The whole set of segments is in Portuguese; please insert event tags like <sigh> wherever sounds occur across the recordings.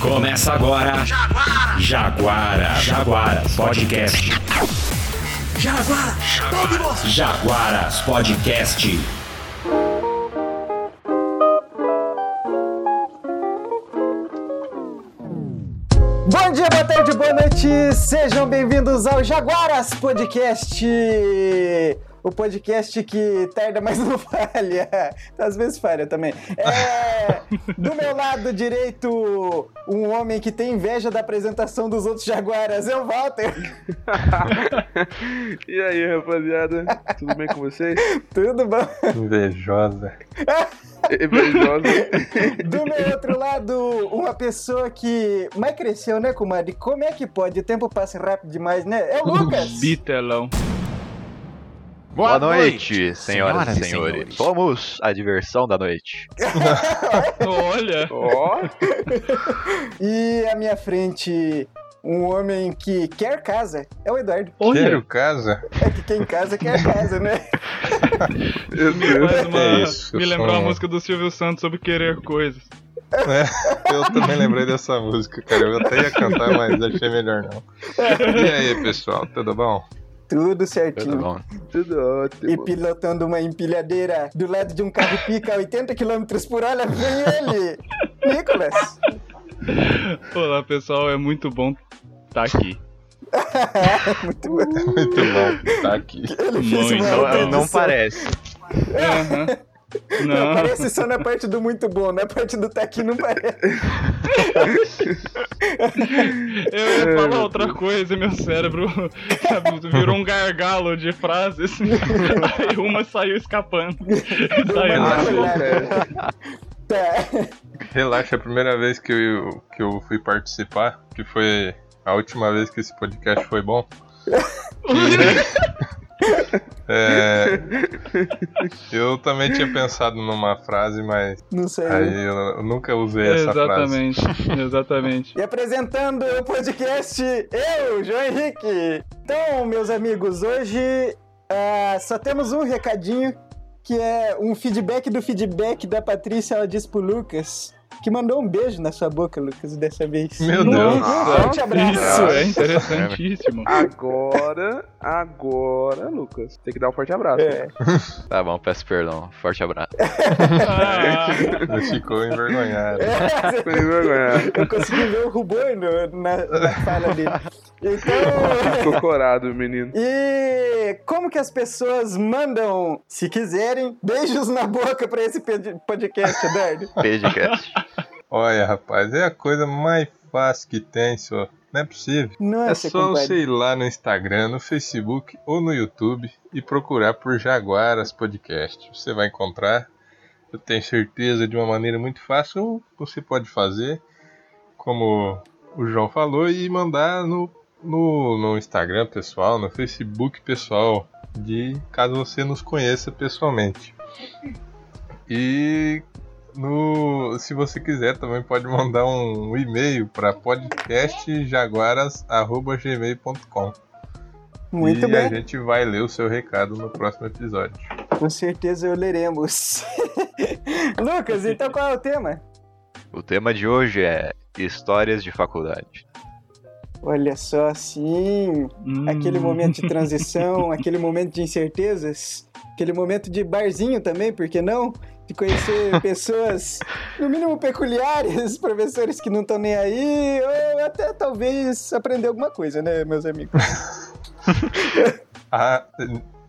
Começa agora. Jaguara. Jaguara. Jaguaras Podcast. Jaguara. Jaguaras Podcast. Bom dia, boa tarde, boa noite. Sejam bem-vindos ao Jaguaras Podcast. O podcast que tarda, mas não <laughs> falha. Às vezes falha também. É, do meu lado direito, um homem que tem inveja da apresentação dos outros Jaguaras. É o Walter. E aí, rapaziada? Tudo bem com vocês? Tudo bom? Invejosa. <laughs> Invejosa. Do meu outro lado, uma pessoa que mais cresceu, né, comadre? Como é que pode? O tempo passa rápido demais, né? É o Lucas. Bitelão. Boa, noite, senhoras, e senhores. Somos a diversão da noite. <laughs> Olha. <laughs> Ó, E à minha frente, um homem que quer casa. É o Eduardo. Quero casa? É que quem casa quer casa, né? <laughs> uma, É isso, me eu lembrou sou a música do Silvio Santos sobre querer coisas. É, eu também lembrei dessa música, cara. Eu até ia cantar, mas achei melhor não. E aí, pessoal, tudo bom? Tudo certinho. Tudo bom. Tudo ótimo. E pilotando uma empilhadeira do lado de um carro pica a 80 km por hora, vem ele! <laughs> Nicolas! Olá, pessoal. É muito bom estar aqui. <laughs> Muito bom. Muito bom, tá aqui. Ele fez Muito uma Não, não parece. Aham. Não. Parece só na parte do muito bom, na parte do tá aqui não parece. Eu ia falar outra coisa e meu cérebro sabe, virou um gargalo de frases. Aí uma saiu escapando. Saiu. Ah, Não, não. Tá. Relaxa, a primeira vez que eu, que eu fui participar, que foi a última vez que esse podcast foi bom. <laughs> É, eu também tinha pensado numa frase, mas Não sei. aí eu, eu nunca usei essa frase. Exatamente. <laughs> Exatamente. E apresentando o podcast, eu, João Henrique. Então, meus amigos, hoje ah, só temos um recadinho, que é um feedback do feedback da Patrícia. Ela disse pro Lucas que mandou um beijo na sua boca, Lucas, dessa vez. Meu Um Deus. forte abraço. Isso é interessantíssimo. <laughs> Agora, agora, Lucas, tem que dar um forte abraço. É. <laughs> Tá bom, peço perdão. Forte abraço. Ah, <laughs> Ele ficou envergonhado. Sem vergonha. Eu consegui ver o rubor no- na, na fala dele. Então. Ficou corado, menino. E como que as pessoas mandam, se quiserem, beijos na boca pra esse pod- podcast, Eduardo? Podcast. Olha, rapaz, é a coisa mais fácil que tem, senhor. Não é possível. Nossa, É só compadre. você ir lá no Instagram, no Facebook ou no YouTube e procurar por Jaguaras Podcast. Você vai encontrar. Eu tenho certeza de uma maneira muito fácil. Você pode fazer, como o João falou, e mandar no, no, no Instagram pessoal, no Facebook pessoal, de caso você nos conheça pessoalmente. E no, se você quiser, também pode mandar um e-mail para podcastjaguaras.gmail.com. Muito e bem, a gente vai ler o seu recado no próximo episódio. com certeza eu leremos. <laughs> Lucas, então qual é o tema? O tema de hoje é histórias de faculdade. Olha só, sim, hum. aquele momento de transição, <laughs> aquele momento de incertezas, aquele momento de barzinho também, por que não? De conhecer <laughs> pessoas, no mínimo peculiares, <laughs> professores que não estão nem aí, ou até talvez aprender alguma coisa, né, meus amigos? <laughs> Ah,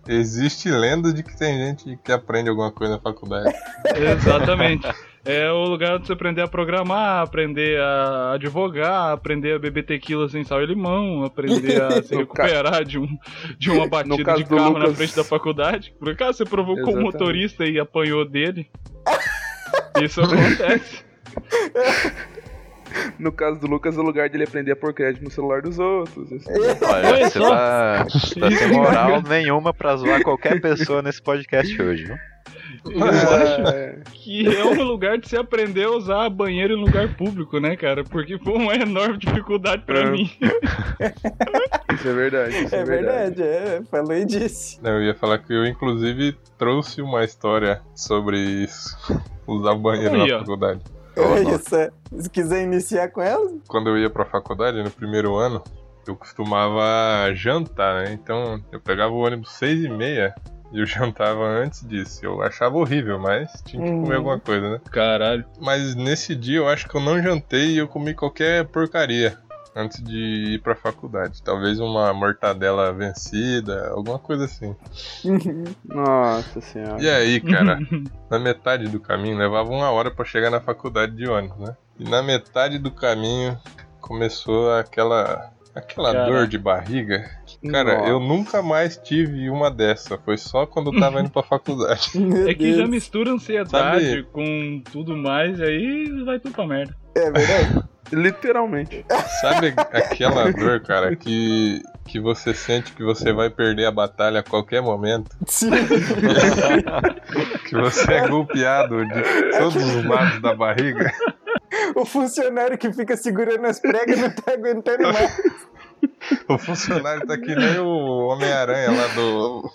existe lenda de que tem gente que aprende alguma coisa na faculdade. Exatamente. É o lugar de você aprender a programar, aprender a advogar, aprender a beber tequila sem sal e limão, aprender a <laughs> se recuperar de, um, de uma <laughs> batida de carro na Lucas- frente da faculdade. Por acaso você provocou um Exatamente. motorista e apanhou dele? <laughs> Isso acontece. No caso do Lucas, é o lugar dele aprender a pôr crédito no celular dos outros. assim. Olha, Olha você só. tá, tá sem moral nenhuma pra zoar qualquer pessoa nesse podcast hoje, viu? Eu acho É, que é um lugar de se aprender a usar banheiro em lugar público, né, cara? Porque foi uma enorme dificuldade pra É. mim. isso é verdade. Isso É verdade, é, falou e disse. Eu ia falar que eu, inclusive, trouxe uma história sobre isso. <laughs> Usar banheiro Aí, na ó. faculdade. Olha só. Se quiser iniciar com elas, Quando eu ia pra faculdade, no primeiro ano, eu costumava jantar, né? Então eu pegava o ônibus seis e meia <laughs> eu jantava antes disso. Eu achava horrível, mas tinha que comer Uhum. alguma coisa, né? Caralho. Mas nesse dia eu acho que eu não jantei e eu comi qualquer porcaria antes de ir pra faculdade. Talvez uma mortadela vencida, alguma coisa assim. <laughs> Nossa senhora. E aí, cara, <laughs> na metade do caminho, levava uma hora pra chegar na faculdade de ônibus, né? E na metade do caminho começou aquela aquela Cara. dor de barriga. Cara, Nossa. eu nunca mais tive uma dessa. Foi só quando eu tava indo pra faculdade. <laughs> É que já mistura ansiedade Sabe- com tudo mais, e aí vai tudo pra merda. É verdade? <laughs> Literalmente. Sabe aquela dor, cara, que, que você sente que você vai perder a batalha a qualquer momento? Sim. <laughs> Que você é golpeado de todos os lados da barriga? O funcionário que fica segurando as pregas não tá aguentando mais. O funcionário tá que nem o Homem-Aranha lá do.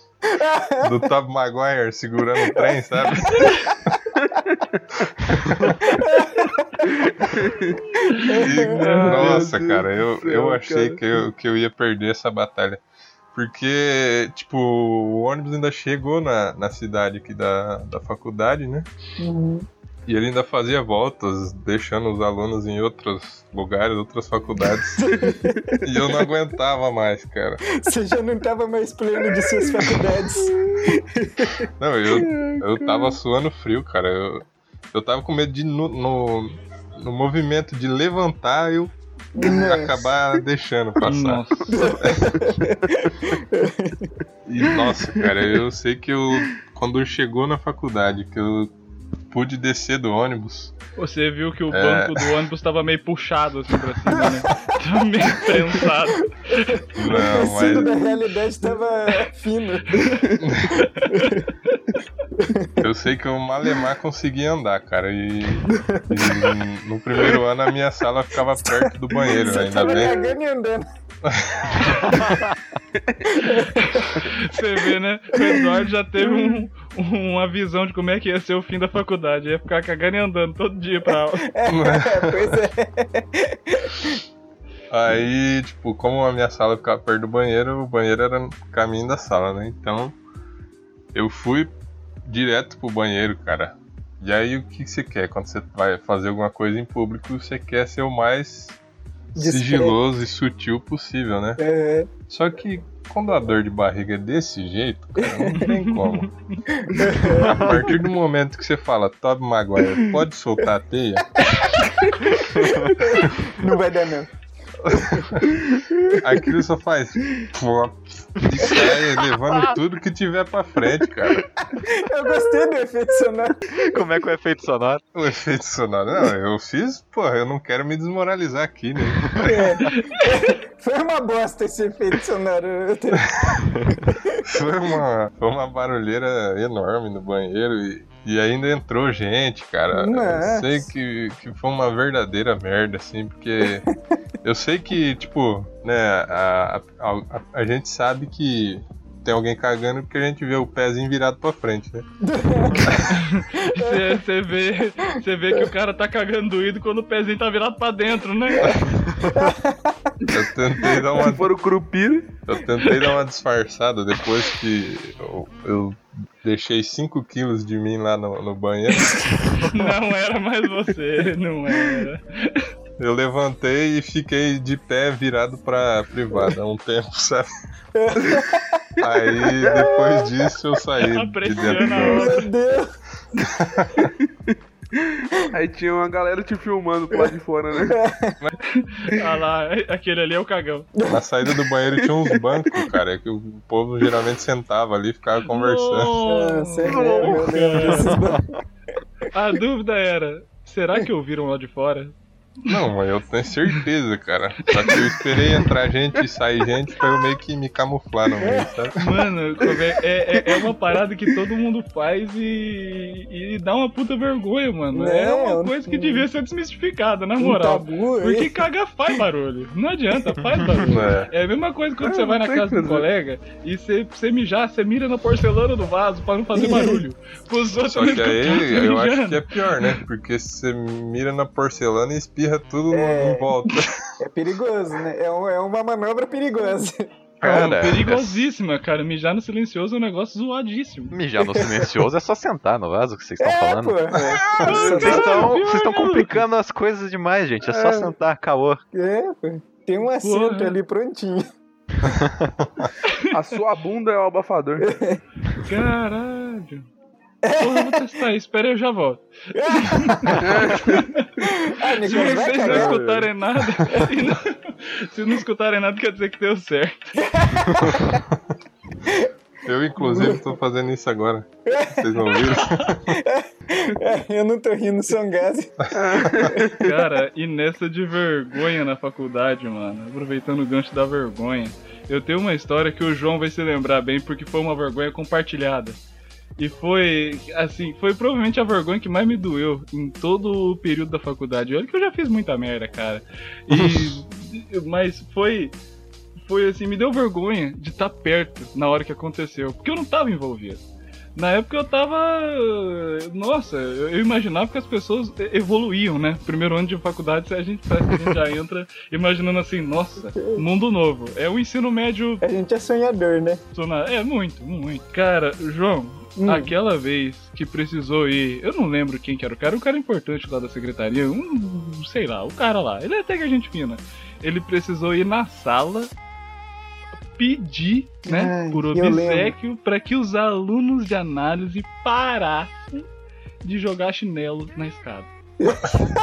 Do Tobey Maguire segurando o trem, sabe? E, nossa, cara, eu, céu, eu achei cara. que eu, que eu ia perder essa batalha. Porque, tipo, o ônibus ainda chegou na, na cidade aqui da, da faculdade, né? E ele ainda fazia voltas, deixando os alunos em outros lugares, outras faculdades. <laughs> e eu não aguentava mais, cara. Você já não tava mais pleno de suas faculdades. <laughs> Não, eu, eu tava suando frio, cara. Eu, eu tava com medo de, no, no, no movimento de levantar, eu acabar deixando passar. Nossa. <laughs> E, nossa, cara, eu sei que eu, quando chegou na faculdade, que eu pude descer do ônibus, Você viu que o É. banco do ônibus tava meio puxado assim pra cima, né? <laughs> Tava meio prensado. não, o tecido mas da realidade tava fino. eu sei que eu malemar conseguia andar, cara. E, e no primeiro ano a minha sala ficava perto do banheiro, Você ainda tava bem. cagando e andando. Você vê, né? O Eduardo já teve um- uma visão de como é que ia ser o fim da faculdade. Ia ficar cagando e andando todo dia pra aula. <laughs> É, pois é. Aí, tipo, como a minha sala ficava perto do banheiro, o banheiro era no caminho da sala, né? Então, eu fui direto pro banheiro, cara. E aí, o que você quer quando você vai fazer alguma coisa em público? Você quer ser o mais Discreto. sigiloso e sutil possível, né? É. Só que quando a dor de barriga é desse jeito, cara, não <laughs> tem como. A partir do momento que você fala, Toby Maguire, pode soltar a teia? Não vai dar, não. Aquilo só faz. E sai levando tudo que tiver pra frente, cara. Eu gostei do efeito sonoro. Como é que é o efeito sonoro? O efeito sonoro. Não, eu fiz, porra, eu não quero me desmoralizar aqui, né? É. Foi uma bosta esse efeito sonoro. <laughs> Foi uma, foi uma barulheira enorme no banheiro e, e ainda entrou gente, cara. Nossa. Eu sei que, que foi uma verdadeira merda, assim, porque <laughs> eu sei que, tipo, né, a, a, a, a gente sabe que tem alguém cagando porque a gente vê o pezinho virado pra frente, né? Você vê, você vê que o cara tá cagando doído quando o pezinho tá virado pra dentro, né? Eu tentei dar uma Se for o Curupira, Eu tentei dar uma disfarçada depois que eu, eu deixei 5 quilos de mim lá no, no banheiro. Não era mais você, não era. Eu levantei e fiquei de pé virado pra privada um tempo, sabe? <laughs> Aí depois disso eu saí de Apreciando dentro a do... hora. Meu Deus. <laughs> aí tinha uma galera te filmando pro lado de fora, né? Ah lá, aquele ali é o cagão. Na saída do banheiro tinha uns bancos, cara, que o povo geralmente sentava ali e ficava conversando. Nossa, é, ba- A dúvida era, será que ouviram lá de fora? Não, mas eu tenho certeza, cara. Só que eu esperei entrar gente e sair gente pra eu meio que me camuflar no meio, sabe? Mano, é, é, é- é uma parada que todo mundo faz e, e dá uma puta vergonha, mano. É, É, uma um- coisa que devia ser desmistificada, na Um moral. tabu aí. Porque cagar faz barulho. Não adianta, faz <laughs> barulho. É. É a mesma coisa quando É, você vai na casa do colega e você, você mijar, você mira na porcelana do vaso pra não fazer barulho. Pros outros Só que aí <laughs> você eu acho que é pior, né? Porque você mira na porcelana e espirra tudo É. em volta. É perigoso, né? É, um- é uma manobra perigosa. Cara, é perigosíssima, cara. Mijar no silencioso é um negócio zoadíssimo. mijar no silencioso é só sentar no vaso que vocês estão É, falando. pô. <laughs> Vocês É, estão vocês estão meu. complicando as coisas demais, gente. É só É. sentar, caô. é, pô. Tem um assento Porra. ali prontinho. <laughs> A sua bunda é o abafador. <laughs> Caralho. Porra, eu vou testar isso. Espera aí, eu já volto. <laughs> Ah, Se vocês não escutarem nada, <laughs> não- se não escutarem nada, quer dizer que deu certo. <laughs> Eu, inclusive, tô fazendo isso agora. Vocês não viram? É, eu não tô rindo, são gases. Cara, e nessa de vergonha na faculdade, mano, aproveitando o gancho da vergonha, eu tenho uma história que o João vai se lembrar bem porque foi uma vergonha compartilhada. E foi, assim, foi provavelmente a vergonha que mais me doeu em todo o período da faculdade. Olha que eu já fiz muita merda, cara. E, <laughs> mas foi, foi assim, me deu vergonha de estar perto na hora que aconteceu, porque eu não tava envolvido. Na época eu tava. Nossa, eu imaginava que as pessoas evoluíam, né? Primeiro ano de faculdade, a gente parece que a gente já <laughs> entra imaginando assim, nossa, mundo novo. É o ensino médio. A gente é sonhador, né? É muito, muito. Cara, João, Hum. aquela vez que precisou ir. Eu não lembro quem que era o cara, o cara importante lá da secretaria, um, sei lá, o cara lá. Ele é até que a gente fina. Ele precisou ir na sala pedir, né, Ai, por obsequio, pra que os alunos de análise parassem de jogar chinelo na escada.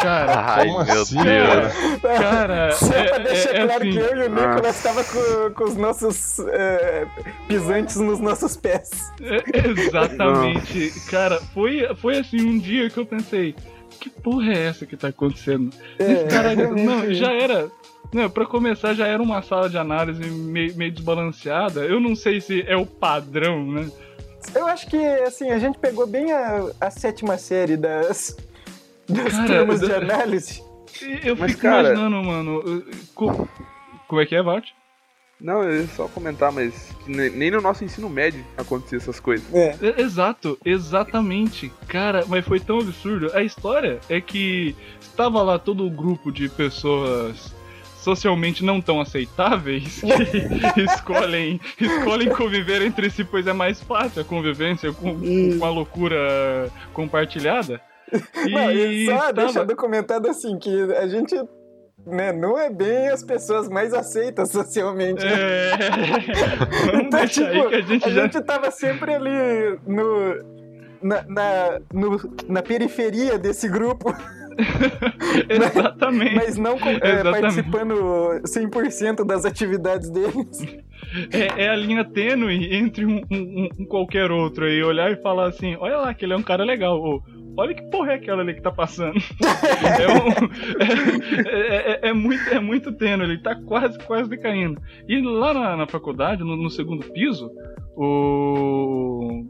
Cara, Ai, Como meu assim, Deus. cara, <laughs> Só é, pra deixar é- é claro assim, que eu e o Nicolas tava com, com os nossos é, pisantes nos nossos pés. É, exatamente. Cara, foi, foi assim um dia que eu pensei, que porra é essa que tá acontecendo? Esse cara, <laughs> não, já era. Não, pra começar, já era uma sala de análise meio, meio desbalanceada. Eu não sei se é o padrão, né? Eu acho que, assim, a gente pegou bem a, a sétima série das, Cara, turmas de análise. E Eu Mas, fico cara- imaginando, mano. co- Como é que é, Vart? Não, eu ia só comentar, mas nem no nosso ensino médio acontecia essas coisas. É. É, Exato, exatamente. Cara, mas foi tão absurdo. A história é que estava lá todo o grupo de pessoas socialmente não tão aceitáveis que <laughs> escolhem, escolhem conviver entre si, pois é mais fácil a convivência com, com a loucura compartilhada. E, <laughs> Não, e só estava- deixa documentado assim, que a gente né, não é bem as pessoas mais aceitas socialmente. né? É... <laughs> Então, deixar aí tipo, que a gente a já. gente tava sempre ali no, na, na, no- na periferia desse grupo, <laughs> Exatamente. mas não é, Exatamente. participando 100% das atividades deles. É, é a linha tênue entre um, um- um qualquer outro aí, olhar e falar assim, olha lá, que ele é um cara legal, ou olha que porra é aquela ali que tá passando. <laughs> é, um- é- é- é muito, é muito tênue, ele tá quase, quase decaindo. E lá na, na faculdade, no, no segundo piso, o...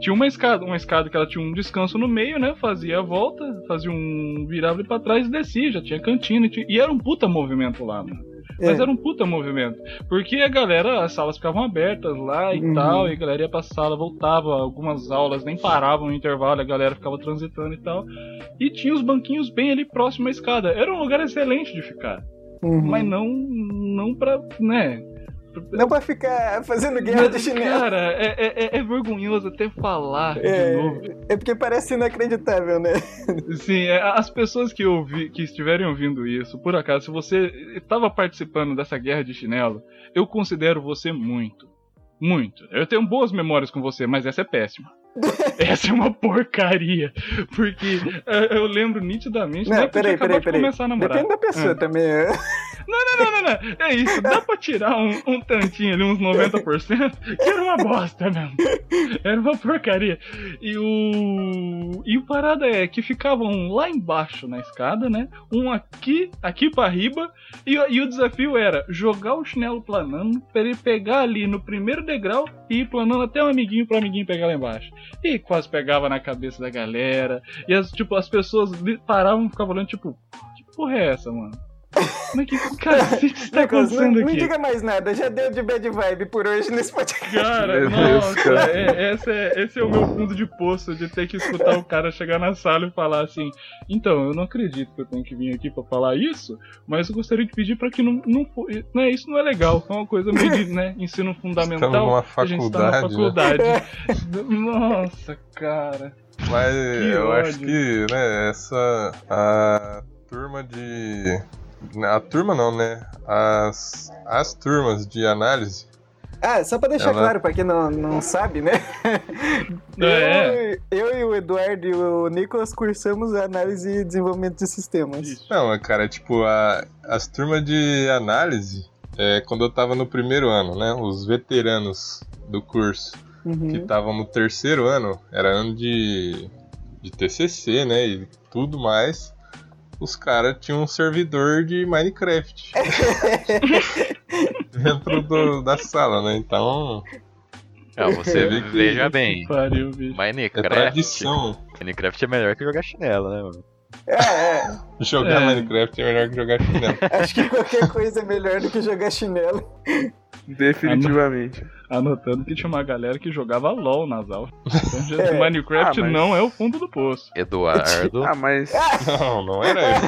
Tinha uma escada, uma escada que ela tinha um descanso no meio, né? Fazia a volta, fazia um. virava ali pra trás e descia, já tinha cantina. E, tinha- e era um puta movimento lá, mano. Mas É. era um puta movimento. Porque a galera, as salas ficavam abertas lá e Uhum. tal, e a galera ia pra sala, voltava, algumas aulas nem paravam no intervalo, a galera ficava transitando e tal. E tinha os banquinhos bem ali próximo à escada. Era um lugar excelente de ficar. Uhum. Mas não, não pra, né... Não pra ficar fazendo guerra de chinelo. Cara, é, é- é- é vergonhoso até falar É. de novo. É porque parece inacreditável, né? Sim, é, as pessoas que, ouvi, que estiverem ouvindo isso, por acaso, se você estava participando dessa guerra de chinelo, eu considero você muito. Muito. Eu tenho boas memórias com você, mas essa é péssima. <laughs> essa é uma porcaria. Porque é, eu lembro nitidamente. Não, né, peraí, peraí, peraí. Depende da pessoa Ah. também. Não, não, não, não. É isso, dá pra tirar um, um tantinho ali, uns 90%, que era uma bosta mesmo. Era uma porcaria. E o. E o parada é que ficavam lá embaixo na escada, né? Um aqui, aqui pra riba. E, e o desafio era jogar o chinelo planando pra ele pegar ali no primeiro degrau e ir planando até o amiguinho pro amiguinho pegar lá embaixo. E quase pegava na cabeça da galera. E as, tipo, as pessoas paravam e ficavam olhando, tipo, que porra é essa, mano? Como é que cacete tá não, acontecendo não aqui? diga mais nada, já deu de bad vibe por hoje nesse podcast. Cara, nossa, cara. é- esse, é, esse é o meu fundo de poço de ter que escutar o cara chegar na sala e falar assim: então, eu não acredito que eu tenho que vir aqui pra falar isso, mas eu gostaria de pedir pra que não, não, fo- né, isso não é legal, é uma coisa meio de né, ensino fundamental. <laughs> Estamos numa a gente tá na faculdade, né? faculdade. <laughs> Nossa, cara. Mas Que eu ódio. acho que, né, essa. A turma de. A turma não, né? As, as turmas de análise. Ah, só pra deixar Ela- claro, pra quem não, não sabe, né? <laughs> É. Eu, eu e o Eduardo e o Nicolas cursamos análise e desenvolvimento de sistemas. Isso. Não, cara, tipo, a, as turmas de análise, é, quando eu tava no primeiro ano, né? Os veteranos do curso Uhum. que estavam no terceiro ano, era ano de, de TCC, né? E tudo mais. Os caras tinham um servidor de Minecraft <laughs> dentro do- da sala, né? Então Não, você vê que- veja bem. Pariu, bicho. é Minecraft. tradição. Minecraft é melhor que jogar chinelo, né, mano? É, é. Jogar É. Minecraft é melhor que jogar chinelo. <laughs> Acho que qualquer coisa é melhor do que jogar chinelo. Definitivamente. Anotando que tinha uma galera que jogava LOL nas aulas. Então, <laughs> É. Minecraft Ah, mas- não é o fundo do poço. Eduardo. Ah, mas. Não, não era isso.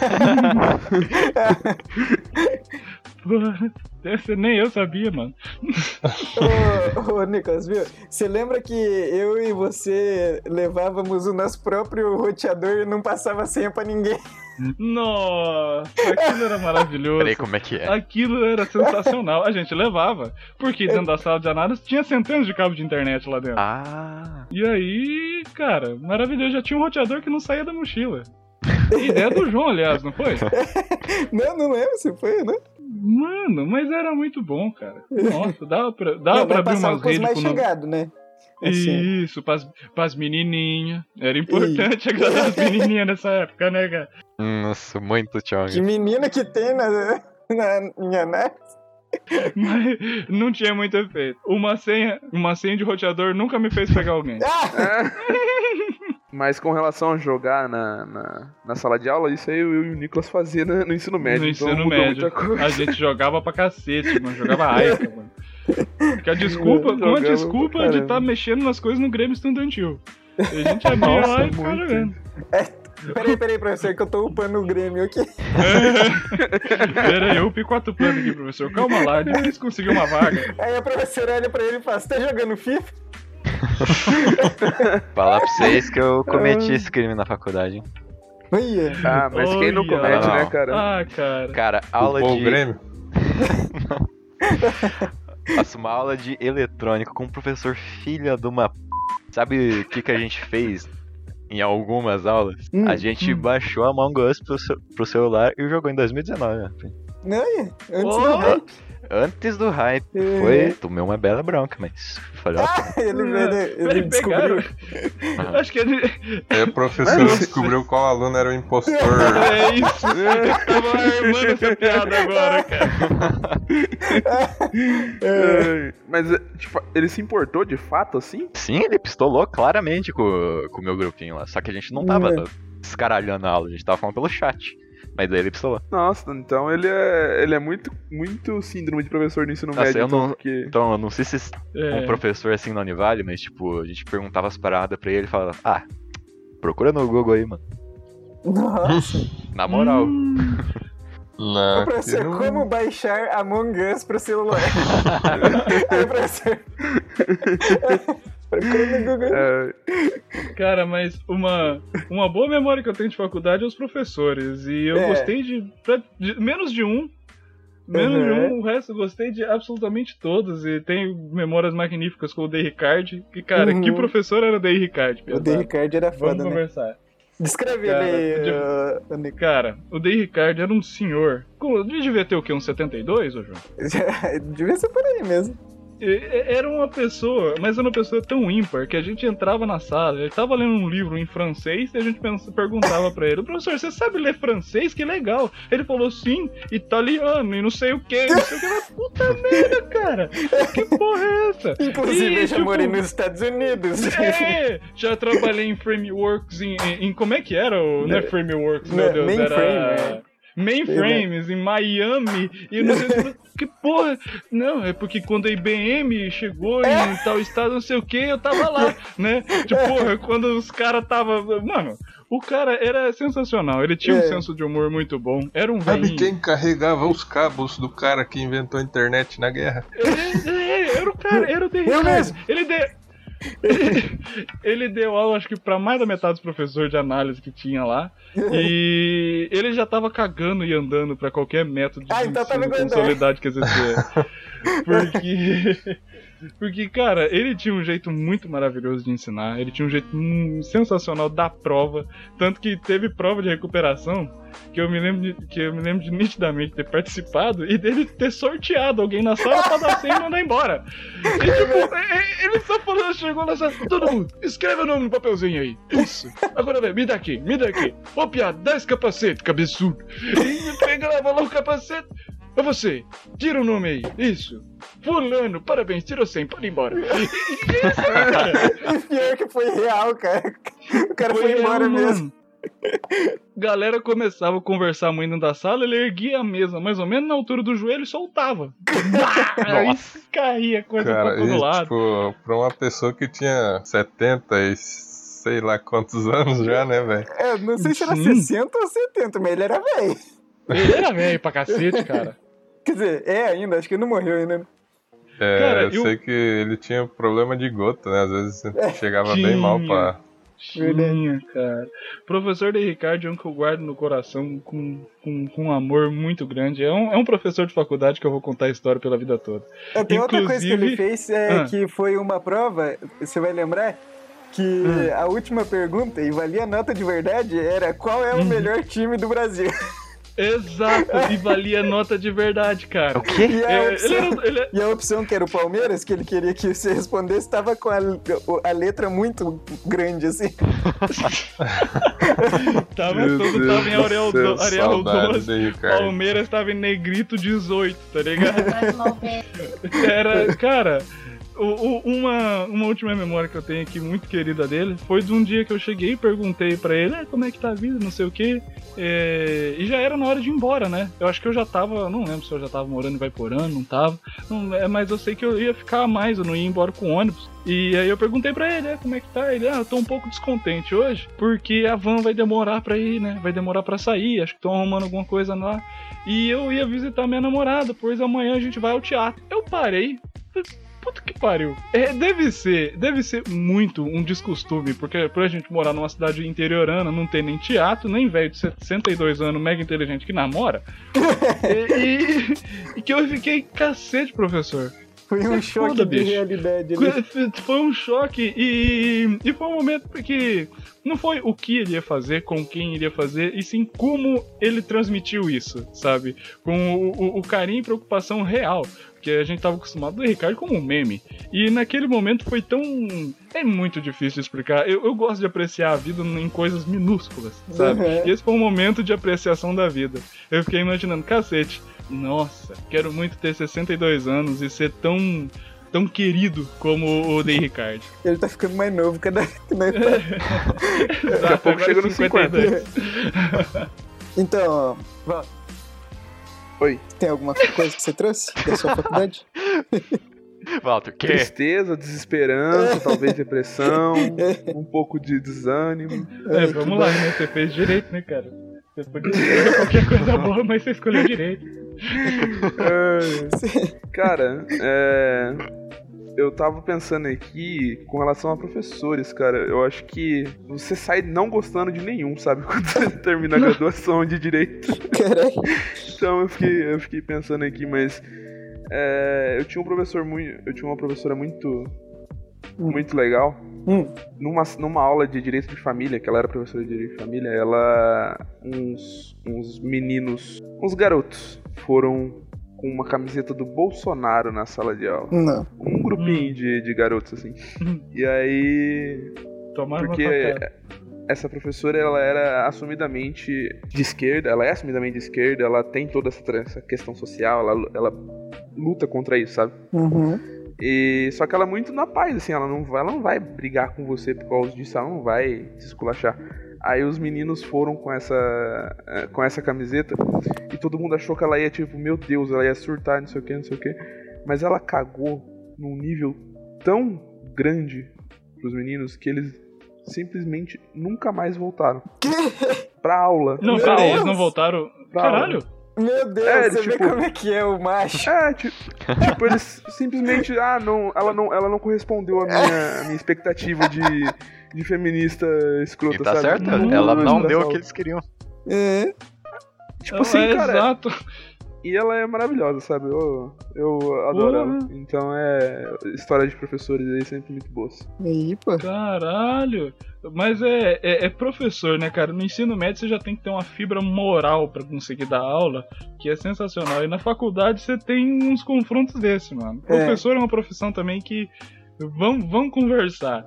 <laughs> Esse nem eu sabia, mano. <laughs> ô, ô, Nicolas, viu? Você lembra que eu e você levávamos o nosso próprio roteador e não passava senha pra ninguém? Nossa, aquilo era maravilhoso. Peraí, como é que é? Aquilo era sensacional. A gente levava. Porque dentro da sala de análise tinha centenas de cabos de internet lá dentro. Ah, E aí, cara, maravilhoso. Já tinha um roteador que não saía da mochila. Ideia do João, aliás, não foi? <laughs> Não, não lembro se foi, né? Mano, mas era muito bom, cara. Nossa, dava pra, dava não, pra mas abrir umas redes mais chegados, né? Assim. Isso, pras, pras menininhas. Era importante agradar as menininhas nessa época, né, cara? nossa, muito chong. Que menina que tem na, na minha análise. Mas não tinha muito efeito. Uma senha, uma senha de roteador nunca me fez pegar alguém. Ah! <laughs> Mas com relação a jogar na, na, na sala de aula, isso aí eu e o Nicolas fazia no, no ensino médio. no então ensino médio. A gente jogava pra cacete, mano. Jogava <laughs> Aika, mano. Porque a desculpa, uma Jogava desculpa de estar mexendo nas coisas no Grêmio Estudantil. A gente abria Nossa, lá e ficava jogando. Peraí, peraí, professor, que eu tô upando o Grêmio aqui. <laughs> Pera aí, eu pico quatro planos aqui, professor. Calma lá, é difícil conseguir uma vaga. Aí a professora olha pra ele e fala: Você tá jogando FIFA? <laughs> Falar pra vocês que eu cometi esse crime na faculdade. hein? Olha. Ah, mas quem não comete, Não. né, cara? Ah, cara. Cara, aula o de. Grêmio? <laughs> Faço uma aula de eletrônica com um professor filha de uma. p***. Sabe o que, que a gente fez em algumas aulas? Hum, a gente baixou a Among Us pro, pro celular e jogou em 2019. né? Olha, antes Oh. do hype. Antes do hype. É. Foi. Tomei uma bela bronca, mas. Falei, Ah, <laughs> ele, ele, ele descobriu. Acho que ele. Aí o professor descobriu qual aluno era o impostor. É isso. Eu tava armando essa piada agora, cara. É, Mas, é, tipo, ele se importou de fato, assim? Sim, ele pistolou claramente com, com o meu grupinho lá. Só que a gente não tava descaralhando a aula, a gente tava falando pelo chat. Mas daí ele pistolou. Nossa, então ele é, ele é muito, muito síndrome de professor no ensino Nossa, médio. eu então, não- porque... Então, eu não sei se É. um professor assim na Univale, mas tipo, a gente perguntava as paradas pra ele e falava, ah, procura no Google aí, mano. Nossa. <laughs> Na moral. Hum, Não, Ô, professor, não- como baixar Among Us pro celular? <laughs> Aí, professor. <laughs> É, Cara, mas uma, uma boa memória que eu tenho de faculdade é os professores. E eu É. gostei de, de- menos de um. Menos de Uhum. um, o resto eu gostei de absolutamente todos. E tenho memórias magníficas com o Day Ricard. Que, cara, Uhum. que professor era o Day Ricard? O pesado. D. Ricard era Vamos foda, né? conversar. Descreve Cara, ele de- aí, Nico. Cara, o Day Ricardo era um senhor. Devia ter o quê? Uns 72, ô João? <laughs> Devia ser por aí mesmo. Era uma pessoa, mas era uma pessoa tão ímpar que a gente entrava na sala, ele tava lendo um livro em francês e a gente perguntava pra ele, professor, você sabe ler francês? Que legal. Ele falou sim, italiano e não sei o que, não sei o que. Puta <laughs> merda, cara. Que porra é essa? Inclusive, E, eu já tipo, morei nos Estados Unidos. É, já trabalhei em frameworks, em, em- em- como é que era? O, não é frameworks, meu Não, Deus, era... é. Mainframes, em Miami, e não sei o que, <laughs> porra. Não, é porque quando a IBM chegou em tal estado, não sei o que, eu tava lá, né? Tipo, porra, quando os caras tava. Mano, o cara era sensacional, ele tinha um É. senso de humor muito bom, era um Sabe quem carregava os cabos do cara que inventou a internet na guerra? É, é, era o cara, era o The Eu mesmo. Ele deu. Ele, <laughs> ele deu aula, acho que pra mais da metade dos professores de análise que tinha lá. E ele já tava cagando e andando pra qualquer método de Ah, então aguentando. consolidado que existia. <laughs> Porque. Porque, cara, ele tinha um jeito muito maravilhoso de ensinar, ele tinha um jeito hum, sensacional da prova, tanto que teve prova de recuperação que eu me lembro de, que eu me lembro de nitidamente ter participado e dele ter sorteado alguém na sala pra dar 100 e mandar embora. E, tipo, e- ele só falou, chegou na sala, todo mundo, escreve o nome no papelzinho aí. Isso. Agora vem, me dá aqui, me dá aqui. Ô, piada, dá esse capacete, cabeçudo. E pega lá, o capacete. É você, tira o nome aí. Isso. Fulano, parabéns, tirou 100, pode ir embora. Isso, <laughs> cara. Pior que foi real, cara. O cara foi, Foi embora mesmo. mano. Galera começava a conversar muito dentro da sala, ele erguia a mesa mais ou menos na altura do joelho e soltava. <laughs> Aí Nossa. caía coisa Cara, pra todo e, lado. tipo, pra uma pessoa que tinha 70 e sei lá quantos anos já, né, velho? É, não sei se era Sim. 60 ou 70, mas ele era velho. Ele era velho pra cacete, cara. Quer dizer, é ainda, acho que ele não morreu ainda. É, Cara, eu eu- sei que ele tinha problema de gota, né? Às vezes chegava bem tinha. mal pra. Tinha, cara. Professor de Ricardo é um que eu guardo no coração com, com, com um amor muito grande. É um, é um professor de faculdade que eu vou contar a história pela vida toda. É, Tem outra coisa que ele Inclusive- fez, é, Ah. que foi uma prova, você vai lembrar, que Ah. a última pergunta, e valia nota de verdade, era qual é o Uhum. melhor time do Brasil? <laughs> Exato, e valia nota de verdade, cara. O quê? E a, É, ele opção, era, ele é- e a opção que era o Palmeiras, que ele queria que você respondesse, estava com a, a letra muito grande, assim. <laughs> tava Meu todo Deus tava em céu, do, Arial saudades 12. de Ricardo. Palmeiras tava em negrito 18, tá ligado? Era, cara, o- o- uma, uma última memória que eu tenho aqui, muito querida dele, foi de um dia que eu cheguei e perguntei pra ele, ah, como é que tá a vida, não sei o quê. É, e já era na hora de ir embora, né? Eu acho que eu já tava, não lembro se eu já tava morando em Vaiporã, não tava. Não, é, mas eu sei que eu ia ficar mais, eu não ia embora com ônibus. E aí eu perguntei pra ele, ah, como é que tá? Ele, ah, eu tô um pouco descontente hoje, porque a van vai demorar pra ir, né? Vai demorar pra sair, acho que estão arrumando alguma coisa lá. E eu ia visitar minha namorada, pois amanhã a gente vai ao teatro. Eu parei. Puta que pariu. É, deve ser, deve ser muito um descostume, porque pra gente morar numa cidade interiorana, não ter nem teatro, nem velho de 62 anos, mega inteligente que namora. <laughs> e, e- e que eu fiquei, cacete, professor. Foi um É choque foda, de bicho. realidade. ali. Foi um choque e, e foi um momento que não foi o que ele ia fazer, com quem ele ia fazer, e sim como ele transmitiu isso, sabe? Com o, o- o carinho e preocupação real. Porque a gente tava acostumado do Ricardo como um meme. E naquele momento foi tão. É muito difícil explicar. Eu, eu gosto de apreciar a vida em coisas minúsculas, sabe? Uhum. E esse foi um momento de apreciação da vida. Eu fiquei imaginando, cacete, nossa, quero muito ter 62 anos e ser tão tão querido como o Day <laughs> Ricardo. Ele tá ficando mais novo cada vez que nós <laughs> tá. Daqui a pouco chega no 50. Então, ó, Oi. tem alguma coisa que você trouxe da sua faculdade? <laughs> Walter, que? Tristeza, desesperança, talvez depressão, um pouco de desânimo. É, vamos lá, né? Você fez direito, né, cara? Você podia escolher qualquer coisa boa, mas você escolheu direito. Cara, é. Eu tava pensando aqui com relação a professores, cara. Eu acho que você sai não gostando de nenhum, sabe? <laughs> Quando você termina a graduação de direito. Caralho. Então eu fiquei, eu fiquei pensando aqui, mas. é, eu tinha um professor muito. Eu tinha uma professora muito. Muito legal. Hum. numa, numa aula de direito de família, que ela era professora de direito de família, ela. Uns, uns meninos, uns garotos, foram com uma camiseta do Bolsonaro na sala de aula. Não. Um grupinho de, de garotos, assim. E aí. Tomaram Porque essa professora ela era assumidamente de esquerda, ela é assumidamente de esquerda, ela tem toda essa, essa questão social, ela, ela luta contra isso, sabe? Uhum. E só que ela é muito na paz, assim, ela não vai, ela não vai brigar com você por causa disso, ela não vai se esculachar. Aí os meninos foram com essa eh, com essa camiseta e todo mundo achou que ela ia tipo, meu Deus, ela ia surtar, não sei o que, não sei o que. Mas ela cagou num nível tão grande pros meninos que eles simplesmente nunca mais voltaram. Pra aula. Não, Deus! eles não voltaram. Pra Caralho! Meu Deus, É, você tipo- vê como é que é o macho. É, tipo, tipo, eles simplesmente, ah, não, ela não, ela não correspondeu à minha, à minha expectativa de, de feminista escrota, E tá sabe? certo, Nunca ela não pra deu o que eles queriam. É. Tipo assim, é cara, Exato. E ela é maravilhosa, sabe? Eu, eu adoro Porra. ela. Então é, história de professores aí sempre muito boas. Pô. Caralho! Mas é, é, é professor, né, cara? No ensino médio você já tem que ter uma fibra moral pra conseguir dar aula, que é sensacional. E na faculdade você tem uns confrontos desse, mano. É. Professor é uma profissão também que. Vamos, vamos conversar.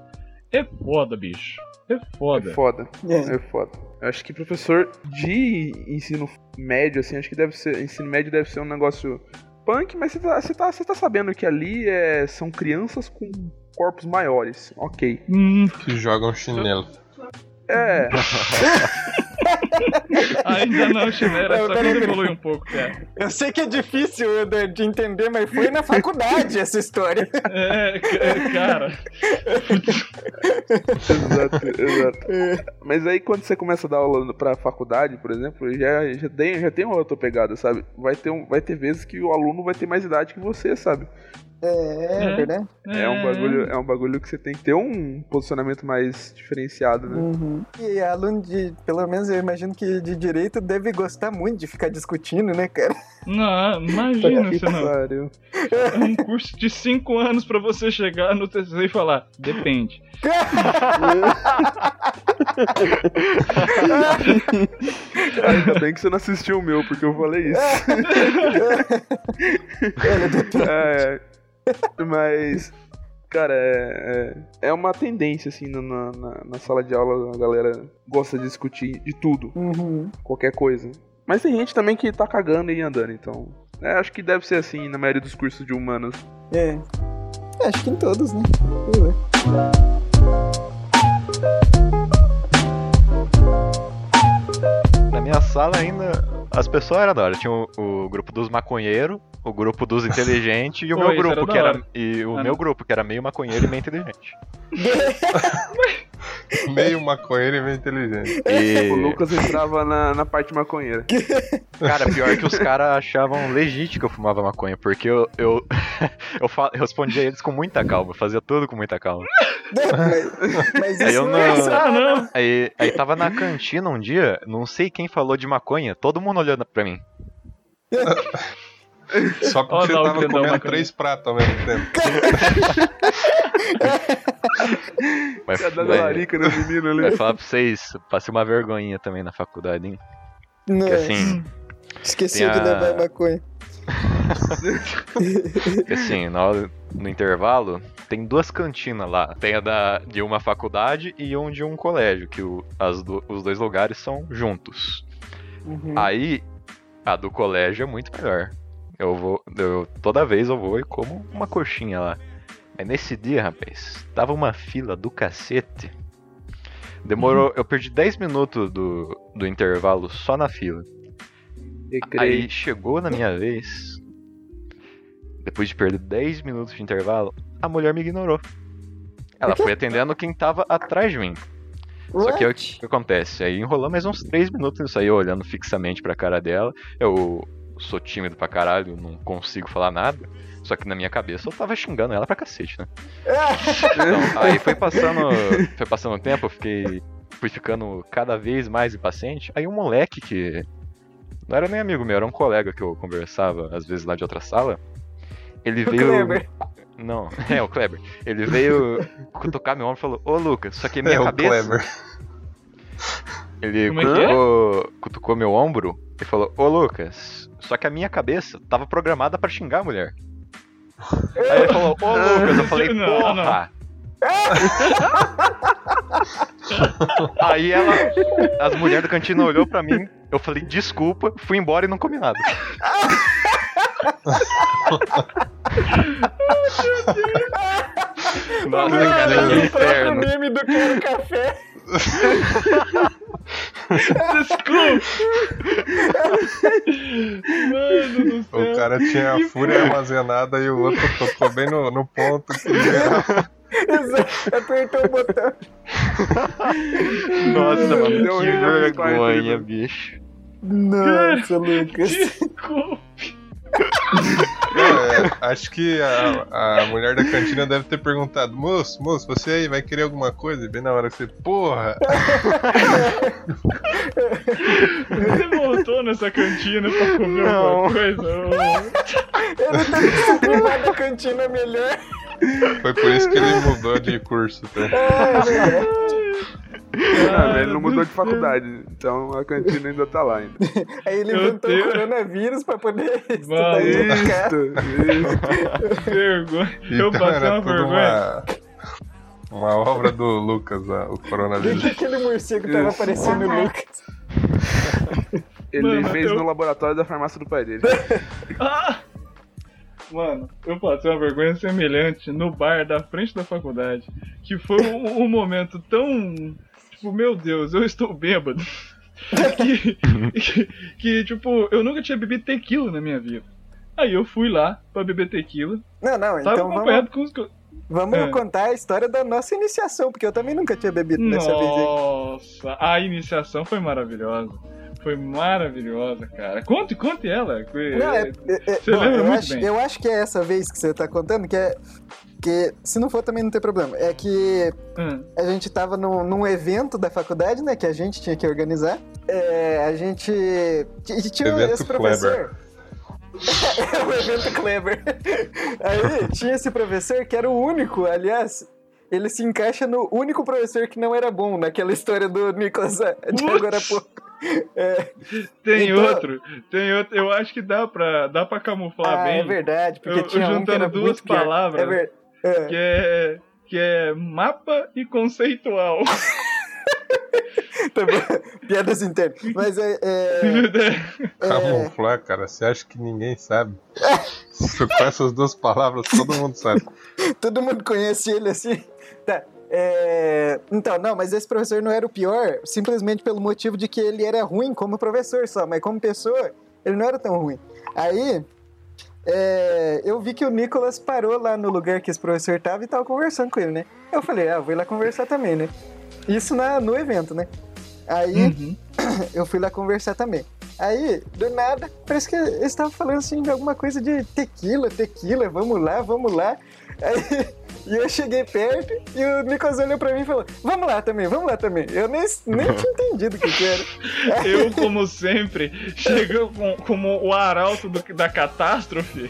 É foda, bicho. É foda. É foda, É. é foda. Eu acho que professor de ensino médio, assim, acho que deve ser. Ensino médio deve ser um negócio punk, mas você tá, você tá, você tá sabendo que ali é, são crianças com corpos maiores. Ok. Hum, Que jogam chinelo. É. ainda não, Chimera. Coisa peraí. evolui um pouco, cara. Eu sei que é difícil Eder, de entender, mas foi na faculdade essa história. É, c- cara. exato, exato. Mas aí quando você começa a dar aula pra faculdade, por exemplo, já, já, tem, já tem uma outra pegada, sabe? Vai ter, um, vai ter vezes que o aluno vai ter mais idade que você, sabe? É, É. verdade? É, um bagulho, é um bagulho que você tem que ter um posicionamento mais diferenciado, né? Uhum. E aluno de, pelo menos eu imagino que de direito deve gostar muito de ficar discutindo, né, cara? Não, imagina Que você não. pariu. É um curso de 5 anos pra você chegar no TCC e falar, depende. <laughs> Ainda bem que você não assistiu o meu, porque eu falei isso. <laughs> É, <laughs> mas, cara, é, é, é uma tendência, assim, na, na, na sala de aula, a galera gosta de discutir de tudo, Uhum. qualquer coisa. Mas tem gente também que tá cagando e andando, então. é, acho que deve ser assim na maioria dos cursos de humanas. É. Acho que em todos, né? Na minha sala ainda, as pessoas eram da hora. Tinha o, o grupo dos maconheiros, o grupo dos inteligentes e o Pô, meu era grupo, da que era. E o Ah, meu não. grupo, que era meio maconheiro e meio inteligente. <laughs> Meio maconheiro e meio inteligente. E, O Lucas entrava na, na parte maconheira. <laughs> cara, pior que os caras achavam legítimo que eu fumava maconha, porque eu, eu, <laughs> eu, eu respondia eles com muita calma, fazia tudo com muita calma. mas, mas Aí isso eu não é Ah, não. Aí, aí tava na cantina um dia, não sei quem falou de maconha, todo mundo olhando pra mim. Só porque Ó, você o tava comendo maconheiro. três pratos ao mesmo tempo. <laughs> Mas, vai, larica no menino ali. vai falar pra vocês, passei uma vergonhinha também na faculdade, hein? Não, Que assim, esqueceu tem de a- levar maconha. <laughs> que assim, na hora- no intervalo, tem duas cantinas lá. Tem a da, de uma faculdade e um de um colégio, que o- as do- os dois lugares são juntos. Uhum. Aí, a do colégio é muito melhor. Eu vou. Eu, toda vez eu vou e como uma coxinha lá. Mas nesse dia, rapaz, tava uma fila do cacete. Demorou. Eu perdi 10 minutos do, do intervalo só na fila. Aí chegou na minha vez. Depois de perder 10 minutos de intervalo, a mulher me ignorou. Ela foi atendendo quem tava atrás de mim. Só que o What? que acontece? Aí enrolou mais uns 3 minutos nisso aí, olhando fixamente pra cara dela. Eu sou tímido pra caralho, não consigo falar nada. Só que na minha cabeça eu tava xingando ela pra cacete, né? Então, aí foi passando. Foi passando o tempo, eu fiquei. Fui ficando cada vez mais impaciente. Aí um moleque que. Não era nem amigo meu, era um colega que eu conversava, às vezes lá de outra sala. Ele O veio. Kleber. Não, é o Kleber. Ele veio cutucar meu ombro e falou: Ô Lucas, só que minha é cabeça. o Kleber. Ele Como é que é? cutucou, cutucou meu ombro e falou: Ô Lucas, só que a minha cabeça tava programada pra xingar a mulher. Aí ele falou: Ô Lucas, eu falei: Não, Porra! Aí ela, as mulheres do cantina olhou pra mim, eu falei desculpa, fui embora e não comi nada. Nossa, cara, que inferno. meme do Quero Café. Desculpa! Mano do céu. O cara tinha a fúria armazenada e o outro tocou bem no, no ponto que. Exato, Apertou o botão. Nossa, mano, Deu que vergonha, bicho. Nossa, <laughs> Lucas. Desculpa! Não, é, acho que a, a mulher da cantina deve ter perguntado: Moço, moço, você aí vai querer alguma coisa? E bem na hora que você, porra! Você voltou nessa cantina pra comer Não. alguma coisa? Ô, Ele teve que da cantina melhor. Foi por isso que ele mudou de curso, tá? É, verdade. Ah, ele não mudou de faculdade, então a cantina ainda tá lá ainda. Aí ele Meu inventou o coronavírus pra poder <laughs> estudar. Isso, isso. vergonha. Eu Então passei era uma tudo vergonha. uma, uma obra do Lucas, a- o Desde coronavírus. aquele morcego tava Isso. aparecendo o Lucas. Ele Mano, fez eu- no laboratório da farmácia do pai dele. <laughs> Ah! Mano, eu passei uma vergonha semelhante no bar da frente da faculdade. Que foi um, um momento tão. Tipo, meu Deus, eu estou bêbado. <laughs> que, que, que, tipo, eu nunca tinha bebido tequila na minha vida. Aí eu fui lá pra beber tequila. Não, não, Tava então vamos, com os. vamos É. contar a história da nossa iniciação, porque eu também nunca tinha bebido dessa vez aí. Nossa, a iniciação foi maravilhosa. Foi maravilhosa, cara. Conte, conte ela. Não, é, é- é- Você lembra eu, muito acho, bem. eu acho que é essa vez que você tá contando, que é. Que se não for também não tem problema. É que Hum, a gente tava num, num evento da faculdade, né? Que a gente tinha que organizar. É, a gente. Tinha Evento esse professor. <laughs> é o evento Kleber. <laughs> Aí tinha esse professor que era o único, aliás. Ele se encaixa no único professor que não era bom naquela história do Nicolas de agora há pouco. É, Tem Então- outro, tem outro. Eu acho que dá pra, dá pra camuflar ah, bem. é verdade, porque Eu- tinha um que juntando era duas pior. palavras. É ver- é. Que é, que é mapa e conceitual. <laughs> Tá bom. Piadas internas. Mas é. é, <laughs> é, Camuflar, cara, você acha que ninguém sabe? Se <laughs> Com essas duas palavras todo mundo sabe. todo mundo conhece ele assim. Tá. é, Então, não, mas esse professor não era o pior, simplesmente pelo motivo de que ele era ruim como professor só, mas como pessoa, ele não era tão ruim. Aí. é, eu vi que o Nicolas parou lá no lugar que esse professor tava e tava conversando com ele, né? Eu falei, ah, vou ir lá conversar também, né? Isso na, no evento, né? Aí Uhum. <coughs> eu fui lá conversar também. Aí, do nada, parece que eles estavam falando assim de alguma coisa de tequila, tequila, vamos lá, vamos lá. Aí, e eu cheguei perto e o Nicolas olhou pra mim e falou: Vamos lá também, vamos lá também. Eu nem, nem tinha <laughs> entendido o que, que era. Eu, como sempre, chego com, como o arauto do- da catástrofe,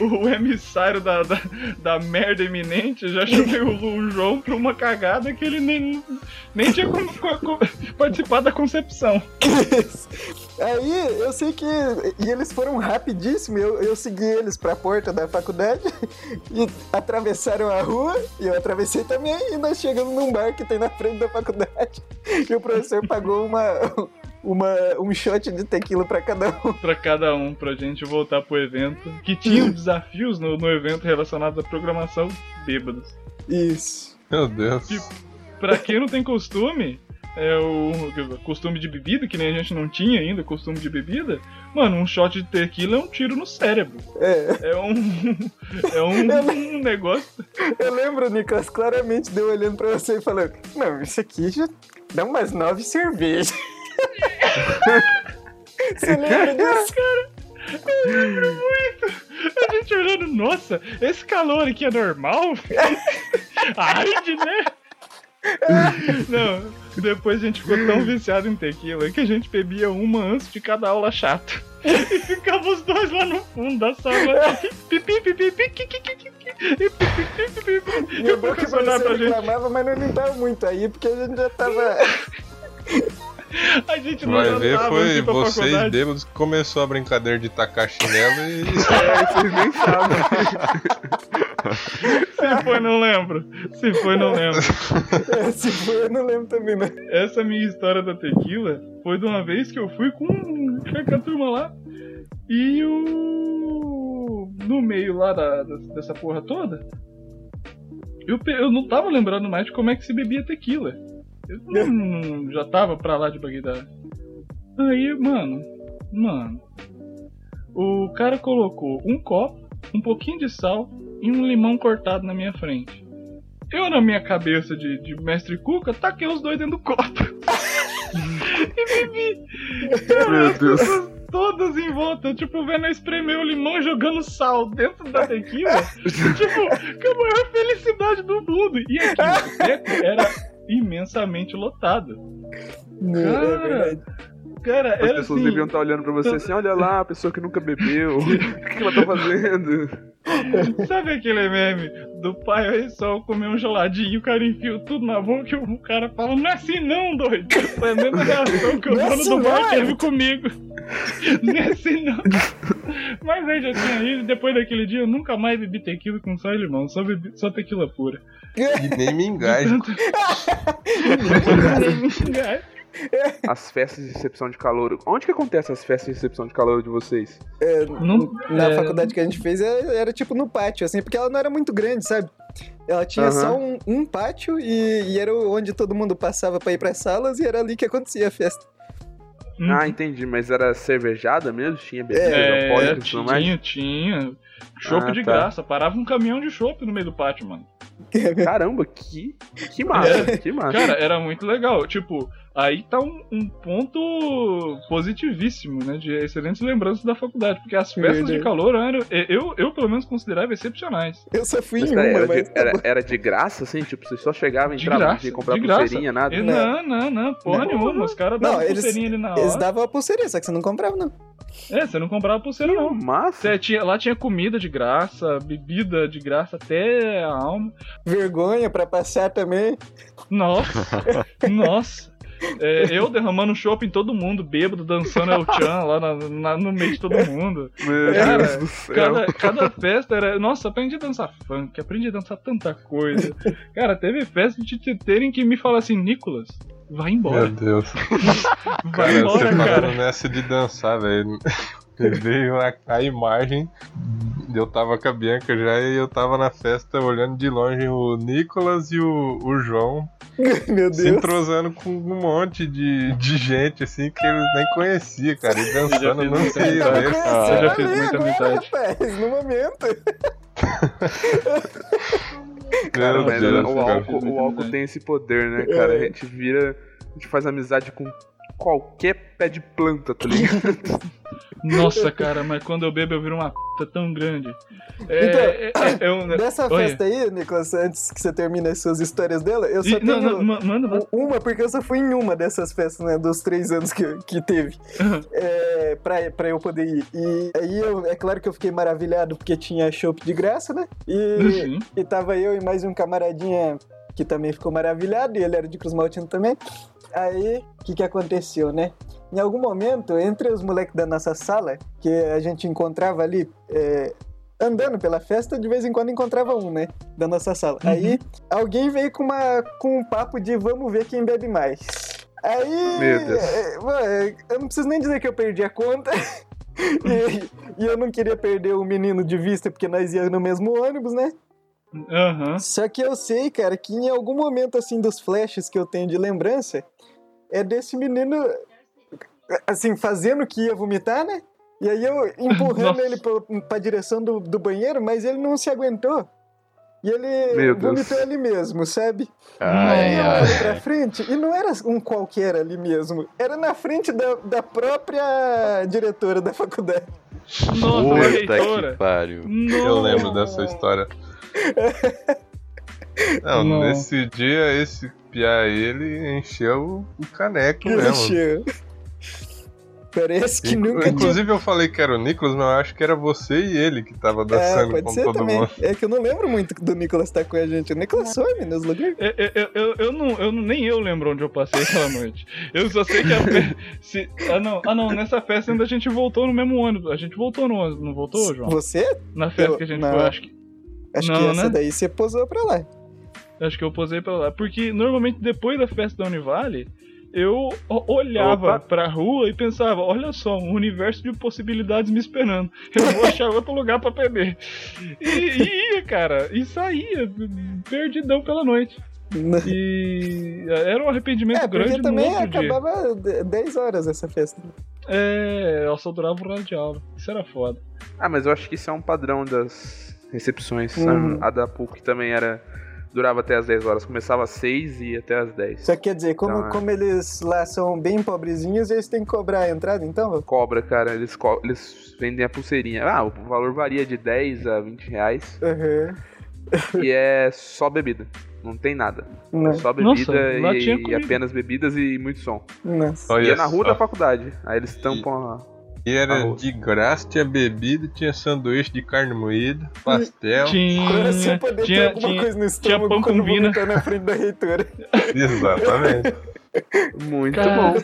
o, o- o emissário da, da, da merda iminente, já chamei o, o João pra uma cagada que ele nem, nem tinha participado da concepção. <laughs> Aí eu sei que. E eles foram rapidíssimo, eu, eu segui eles pra porta da faculdade <laughs> e atravessaram a rua, e eu atravessei também, e nós chegamos num bar que tem na frente da faculdade. <laughs> E o professor pagou uma, uma, um shot de tequila pra cada um. Pra cada um, pra gente voltar pro evento. Que tinham <laughs> desafios no, no evento relacionados à programação bêbados. Isso. Meu Deus. Pra quem não tem costume, é o costume de bebida, que nem a gente não tinha ainda costume de bebida, mano, um shot de tequila é um tiro no cérebro. É. É um. É um, um negócio. Eu lembro, Nicolas, claramente deu olhando pra você e falando: Não, isso aqui já dá umas nove cervejas. <laughs> você lembra disso? A gente olhando, nossa, esse calor aqui é normal? <laughs> Arde, né? Não, Depois a gente ficou tão viciado em tequila que a gente bebia uma antes de cada aula chata. E ficava os dois lá no fundo da sala. Pipi, pipi, pipi, E o bom que você reclamava, mas não limpava muito aí, porque a gente já tava... <laughs> A gente não Vai ver, foi vocês bêbados que começou a brincadeira de tacar chinelo e. <laughs> É, vocês nem sabem. <laughs> Se foi, não lembro. Se foi, não lembro. Se for, eu não lembro também, né? Essa minha história da tequila foi de uma vez que eu fui com, com a turma lá e o. No meio lá da, dessa porra toda, eu, eu não tava lembrando mais de como é que se bebia tequila. Eu não- não- já tava pra lá de Bagdá. Aí, mano, mano. O cara colocou um copo, um pouquinho de sal e um limão cortado na minha frente. Eu, na minha cabeça de, de mestre Cuca, taquei os dois dentro do copo. <laughs> e bebi. Meu Deus. Todas em volta, tipo, vendo eu espremer o limão jogando sal dentro da tequila. <laughs> tipo, com a maior felicidade do mundo. E aqui, era imensamente lotado. Não, é verdade. Cara, As era pessoas assim, deviam estar olhando pra você assim, olha lá, a pessoa que nunca bebeu, <laughs> o que ela tá fazendo? <laughs> Sabe aquele meme do pai aí só comer um geladinho, o cara enfia tudo na boca e o cara fala, não é assim não, doido. Foi a mesma reação que o é dono assim do bar não. teve comigo. <laughs> Não é assim não. Mas aí já tinha ido, depois daquele dia eu nunca mais bebi tequila com sal e limão, só, bebi, só tequila pura. E nem me engaje. Nem me engaje. <laughs> As festas de recepção de calor. Onde que acontece as festas de recepção de calor de vocês? Não- Na é, faculdade que a gente fez era, era tipo no pátio, assim, porque ela não era muito grande, sabe? Ela tinha Aham. só um, um pátio e, e era onde todo mundo passava pra ir pras salas e era ali que acontecia a festa. Uhum. Ah, entendi, mas era cervejada mesmo? Tinha bebida É, alcoólica e tudo mais? tinha, tinha. Chopp Ah, de tá. graça. Parava um caminhão de chopp no meio do pátio, mano. <laughs> Caramba, que, que massa, que massa. Cara, era muito legal. Tipo, aí tá um, um ponto positivíssimo, né? De excelentes lembranças da faculdade. Porque as festas de calor eram, eu, eu pelo menos considerava excepcionais. Eu só fui Mas, em uma, era, mas. de, era, era de graça, assim? Tipo, você só chegava, De entrava, não graça, tinha que comprar pulseirinha, nada? E Não. não, não, não, porra Não. nenhuma. Os caras Não, davam eles- pulseirinha ali na Eles hora. davam a pulseirinha, só que você não comprava, não. É, você não comprava pulseira, Que não. massa. Você tinha, lá tinha comida de graça, bebida de graça até a alma. Vergonha pra passar também. Nossa, <laughs> nossa. É, eu derramando chopp em todo mundo, bêbado, dançando El Chan lá na- na- no meio de todo mundo. Meu Cara, Deus do céu. Cada, cada festa era. Nossa, aprendi a dançar funk, aprendi a dançar tanta coisa. Cara, teve festa de te terem que me falar assim, Nicolas, vai Meu embora. Deus. <laughs> Vai Cara, você embora, falando cara. nessa de dançar, velho. Veio a, a imagem. Eu tava com a Bianca já e eu tava na festa olhando de longe o Nicolas e o, o João <laughs> Meu se entrosando com um monte de, de gente assim que eles nem conheciam, cara. E <laughs> dançando Tava deles. conhecendo eu já fiz muita agora, amizade. rapaz, no momento. <laughs> Cara, Meu mas Deus, o, cara. álcool, o álcool tem esse poder, né, cara? A gente vira. A gente faz amizade com qualquer pé de planta, tá ligado? <laughs> Nossa, cara, mas quando eu bebo eu viro uma p tão grande. É, Então, é, é, é um- <coughs> Dessa Olha. festa aí, Nicolas, antes que você termine as suas histórias dela, eu só E- não, tenho não, manda, manda. uma, porque eu só fui em uma dessas festas, né, dos três anos que, que teve, <laughs> é, pra, pra eu poder ir. E aí, eu, é claro que eu fiquei maravilhado, porque tinha chopp de graça, né, e, Sim. e tava eu e mais um camaradinha que também ficou maravilhado, e ele era de Cruz Maltino também. Aí, o que que aconteceu, né? Em algum momento, entre os moleques da nossa sala, que a gente encontrava ali, é, andando pela festa, de vez em quando encontrava um, né? Da nossa sala. Aí, alguém veio com, uma, com um papo de vamos ver quem bebe mais. Aí, Meu Deus. é, mano, eu não preciso nem dizer que eu perdi a conta. <laughs> e, e eu não queria perder o menino de vista, porque nós íamos no mesmo ônibus, né? Aham. Só que eu sei, cara, que em algum momento, assim, dos flashes que eu tenho de lembrança, é desse menino, assim, fazendo que ia vomitar, né? E aí eu empurrando <laughs> ele pra, pra direção do, do banheiro, mas ele não se aguentou. E ele Meu Deus. vomitou ali mesmo, sabe? Ai, Aí eu ai, pra frente, e não era um qualquer ali mesmo. Era na frente da, da própria diretora da faculdade. Nossa, Puta que pariu. Nossa. Eu lembro dessa história. <laughs> Não, Não. nesse dia, esse piá ele encheu o caneco mesmo. Encheu. Parece que Inclu- nunca tinha. Inclusive eu falei que era o Nicolas, mas eu acho que era você e ele que tava É, dançando pode com ser todo também. mundo. É que eu não lembro muito do Nicolas estar com a gente. O Nicolas some nos lugares. Eu, eu, eu, eu não, eu nem eu lembro onde eu passei aquela noite. Eu só sei que a fe... <laughs> se... ah, não, ah não, nessa festa ainda a gente voltou no mesmo ônibus. A gente voltou no ônibus, não voltou, João? Você? Na festa Eu- que a gente não. foi, acho que, Acho Não, que essa né? daí você posou pra lá. acho que eu posei pra lá. Porque normalmente depois da festa da Univale, eu olhava Opa. pra rua e pensava, olha só, um universo de possibilidades me esperando. Eu vou achar <laughs> outro lugar pra beber. E, e ia, cara, e saía, perdidão pela noite. <laughs> E era um arrependimento É, grande porque no também outro dia. acabava de- 10 horas essa festa. É, eu só durava o horário de aula. Isso era foda. Ah, mas eu acho que isso é um padrão das recepções. Uhum. A, a da PUC também era. Durava até as 10 horas. Começava às 6 e ia até às 10. Só que quer dizer, como, Então, é. como eles lá são bem pobrezinhos, eles têm que cobrar a entrada, então? Cobra, cara. Eles, co- eles vendem a pulseirinha. Ah, o valor varia de 10 a 20 reais. Aham. e é só bebida. Não tem nada. Não. É só Nossa, bebida lá e, e apenas bebidas e muito som. Nossa. e é na rua da faculdade. Aí eles tampam a. E era Arroz. de graça, tinha bebida, tinha sanduíche de carne moída, pastel. Tinha, poder ter tinha, alguma tinha, coisa no tinha estômago pão com vina. na frente da reitora. <laughs> Exatamente. Muito Cara. bom.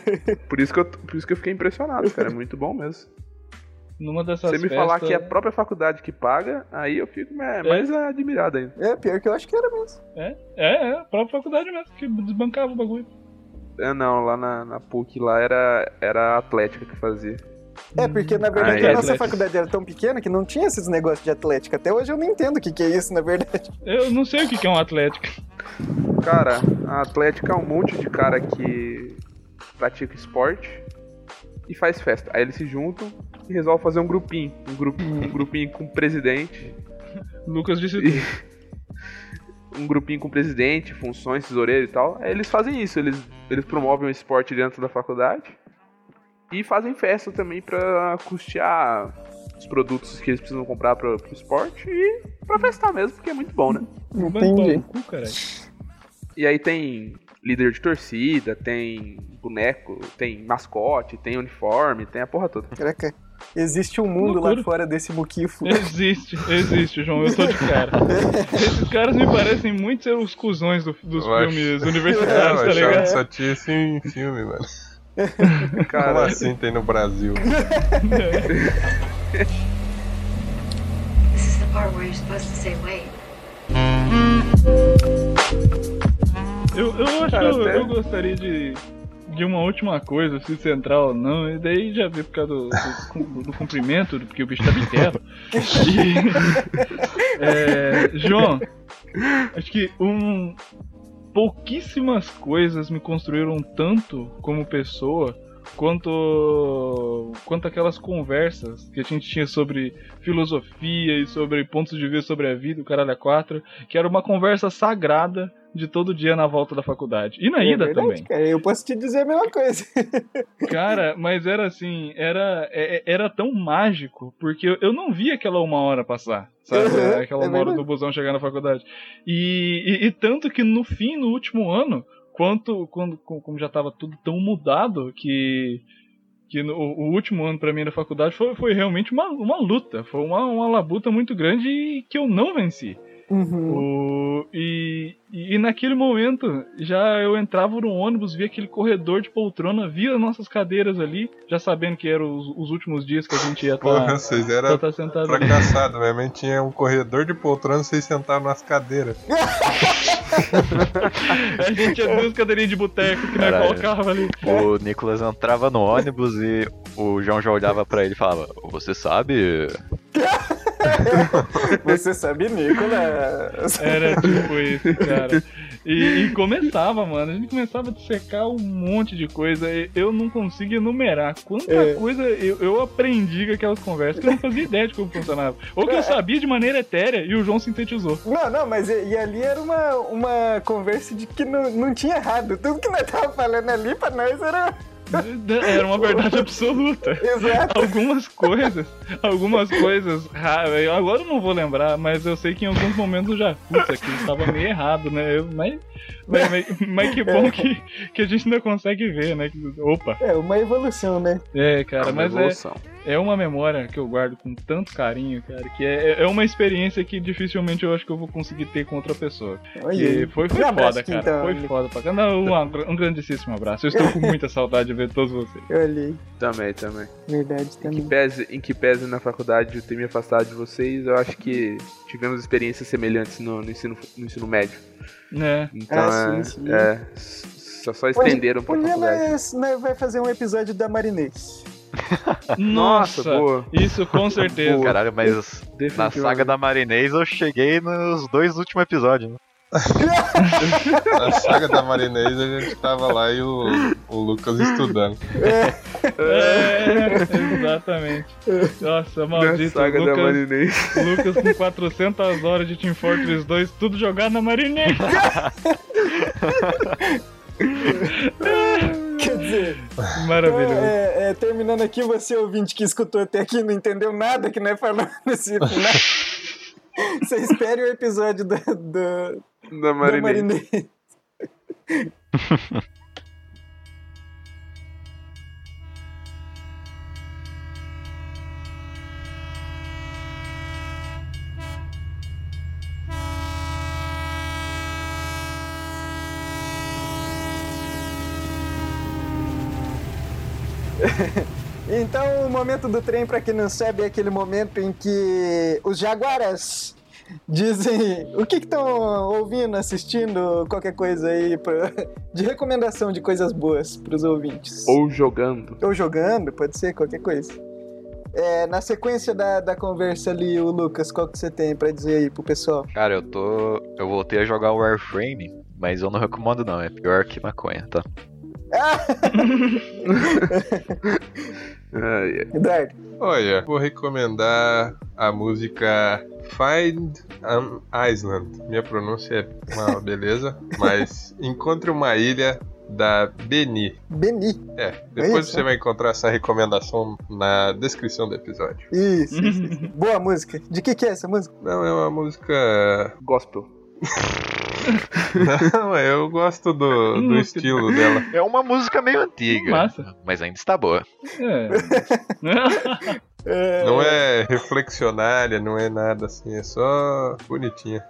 Por isso, que eu, por isso que eu fiquei impressionado, cara. É muito bom mesmo. numa dessas Você me festas... falar que é a própria faculdade que paga, aí eu fico mais, mais admirado ainda. É, pior que eu acho que era mesmo. É, é, é, a própria faculdade mesmo, que desbancava o bagulho. É, não, lá na, na PUC lá era, era a Atlética que fazia. É, porque na verdade Ah, é, a nossa Atlético. faculdade era tão pequena que não tinha esses negócios de atlética. Até hoje eu não entendo o que, que é isso, na verdade. Eu não sei o que que é um atlético. Cara, a Atlética é um monte de cara que pratica esporte e faz festa. Aí eles se juntam e resolvem fazer um grupinho. Um, grupo, um grupinho com o presidente. Lucas disse E- <laughs> um grupinho com o presidente, funções, tesoureiro e tal. Aí eles fazem isso, eles, eles promovem o esporte dentro da faculdade e fazem festa também pra custear os produtos que eles precisam comprar pra, pro esporte e pra festar mesmo, porque é muito bom, né? Entendi. no cu, caralho. E aí tem líder de torcida, tem boneco, tem mascote, tem uniforme, tem a porra toda. Caraca, existe um mundo lá Loucura. fora desse muquifo. Existe, existe, João, eu tô de cara. <laughs> Esses caras me parecem muito ser os cuzões do- dos Eu acho- filmes <laughs> É, eu universitários, tá achava que ligado? só tinha filme, mano. Como Cara, assim tem no Brasil? This is the part where you're supposed to say wait. Eu, eu acho Cara, que eu, até- eu gostaria de, de uma última coisa, se central ou não, e daí já vi por causa do, do, do cumprimento, porque o bicho tá. E, <laughs> é, João, acho que um, pouquíssimas coisas me construíram tanto como pessoa quanto quanto aquelas conversas que a gente tinha sobre filosofia e sobre pontos de vista sobre a vida, o caralho a quatro, que era uma conversa sagrada de todo dia na volta da faculdade. E na É ida verdade, também. Cara, eu posso te dizer a mesma coisa. <laughs> Cara, mas era assim, era, é- era tão mágico, porque eu- não vi aquela uma hora passar, sabe? Uhum, aquela é uma hora do busão chegar na faculdade. E, e- e tanto que no fim, no último ano, quanto, quando, co- como já tava tudo tão mudado, que, que no- o último ano pra mim da faculdade foi, foi realmente uma, uma luta, foi uma, uma labuta muito grande e que eu não venci. Uhum. O- e, e naquele momento, já eu entrava no ônibus, via aquele corredor de poltrona, via nossas cadeiras ali, já sabendo que eram os, os últimos dias que a gente ia Porra, estar vocês eram tá, sentado ali. fracassados hein? Tinha um corredor de poltrona, vocês sentavam nas cadeiras. <laughs> A gente tinha duas cadeirinhas de boteco que nós colocava ali. O Nicolas entrava no ônibus e o João já olhava pra ele e falava: Você sabe? <laughs> <laughs> Você sabe, Nicolas. Era tipo isso, cara. E, e começava, mano. A gente começava a dissecar um monte de coisa. Eu não consigo enumerar quanta É. coisa eu, eu aprendi com aquelas conversas que eu não fazia ideia de como funcionava. Ou que eu sabia de maneira etérea e o João sintetizou. Não, não, mas e, e ali era uma, uma conversa de que não, não tinha errado. Tudo que nós tava falando ali pra nós era, Era uma verdade absoluta. Exato. Algumas coisas, algumas coisas raras. Agora eu não vou lembrar, mas eu sei que em alguns momentos eu já. Putz, aqui estava meio errado, né? Eu, mas, mas, mas, que bom que, que a gente ainda consegue ver, né? Opa! É uma evolução, né? É, cara, uma mas é, evolução. é uma memória que eu guardo com tanto carinho, cara, que é, é uma experiência que dificilmente eu acho que eu vou conseguir ter com outra pessoa. Olha E foi, foi Um foda, cara. então, foi foda pra caramba. Não, um, um grandíssimo abraço. Eu estou com muita <laughs> saudade de ver todos vocês. Olha aí. Também, também. Verdade Em que, também. pese, em que pese na faculdade eu ter me afastado de vocês, eu acho que tivemos experiências semelhantes no, no ensino, no ensino médio. Né? Então Ah, é, sim, sim. é, só, só estenderam pra Um faculdade. nós, nós vai fazer um episódio da Marinês. <laughs> Nossa, Nossa, boa. isso com certeza. Boa. Caralho, mas na saga da Marinês eu cheguei nos dois últimos episódios. Né? Na saga da Marinês a gente tava lá e o, o Lucas estudando. É, exatamente. Nossa, Na maldito. saga da Lucas, Marinês. Lucas com 400 horas de Team Fortress 2, tudo jogado na Marinês. <laughs> Quer dizer, Maravilhoso. é, é, terminando aqui, você ouvinte que escutou até aqui não entendeu nada que nós falamos <laughs> nesse final. <laughs> Você espere o episódio da, da, Da da Marinês. <laughs> <laughs> Então, o momento do trem, pra quem não sabe, é aquele momento em que os jaguaras dizem o que estão ouvindo, assistindo, qualquer coisa aí pra- <laughs> de recomendação de coisas boas pros ouvintes. Ou jogando. Ou jogando, pode ser qualquer coisa. É, na sequência da, da conversa ali, o Lucas, qual que você tem pra dizer aí pro pessoal? Cara, eu tô. Eu voltei a jogar o Warframe, mas eu não recomendo não, é pior que maconha, tá? Eduardo, Olha, vou recomendar a música Find an Island. Minha pronúncia é uma <laughs> beleza, mas encontre uma ilha da Beni. Beni. É, depois isso, você né? vai encontrar essa recomendação na descrição do episódio. Isso, isso, isso. <laughs> Boa música. De que que é essa música? Não, é uma música. Gospel. <laughs> Não, eu gosto do, do estilo dela. É uma música meio antiga, Massa. mas ainda está boa. É. <laughs> É, Não é reflexionária, não é nada assim, é só bonitinha.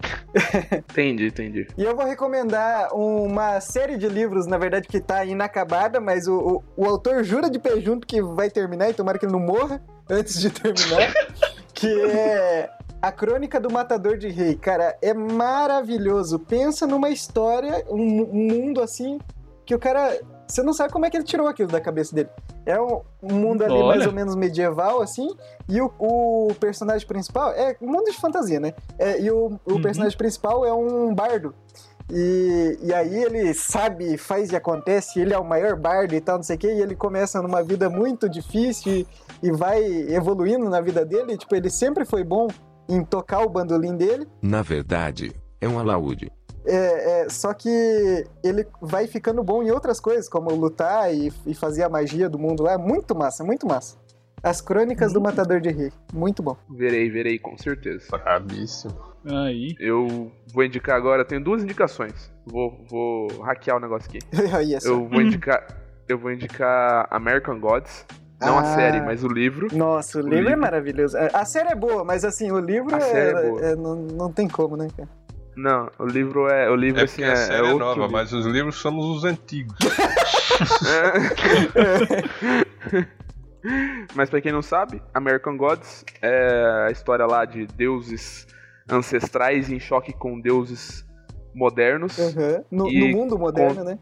Entendi, entendi. E eu vou recomendar uma série de livros, na verdade, que tá inacabada, mas o, o, o autor jura de pé junto que vai terminar, e tomara que ele não morra antes de terminar, <laughs> que é A Crônica do Matador de Rei. Cara, é maravilhoso. Pensa numa história, um, um mundo assim, que o cara... Você não sabe como é que ele tirou aquilo da cabeça dele. É um, um mundo ali Olha. mais ou menos medieval, assim, e o, o personagem principal... É um mundo de fantasia, né? É, e o, o Uhum. personagem principal é um bardo. E, e aí ele sabe, faz e acontece, ele é o maior bardo e tal, não sei o quê, e ele começa numa vida muito difícil e, e vai evoluindo na vida dele. Tipo, ele sempre foi bom em tocar o bandolim dele, Na verdade, é um alaúde. é, é, só que ele vai ficando bom em outras coisas, como lutar e, e fazer a magia do mundo lá. Muito massa, muito massa. As Crônicas do Matador de Rei. Muito bom. Verei, verei, com certeza. Brabíssimo. Aí. Eu vou indicar agora, tenho duas indicações. Vou, vou hackear o negócio aqui. <laughs> Só. Eu vou indicar. Eu vou indicar American Gods. Não Ah. a série, mas o livro. Nossa, o, O livro, é livro. maravilhoso. A série é boa, mas assim, o livro A é, série é boa. é- não, não tem como, né, cara? Não, o livro é. O livro É assim, a série é, outro nova, livro. mas os livros somos os antigos. <laughs> Mas pra quem não sabe, American Gods é a história lá de deuses ancestrais em choque com deuses modernos. Aham. No, no mundo moderno, né?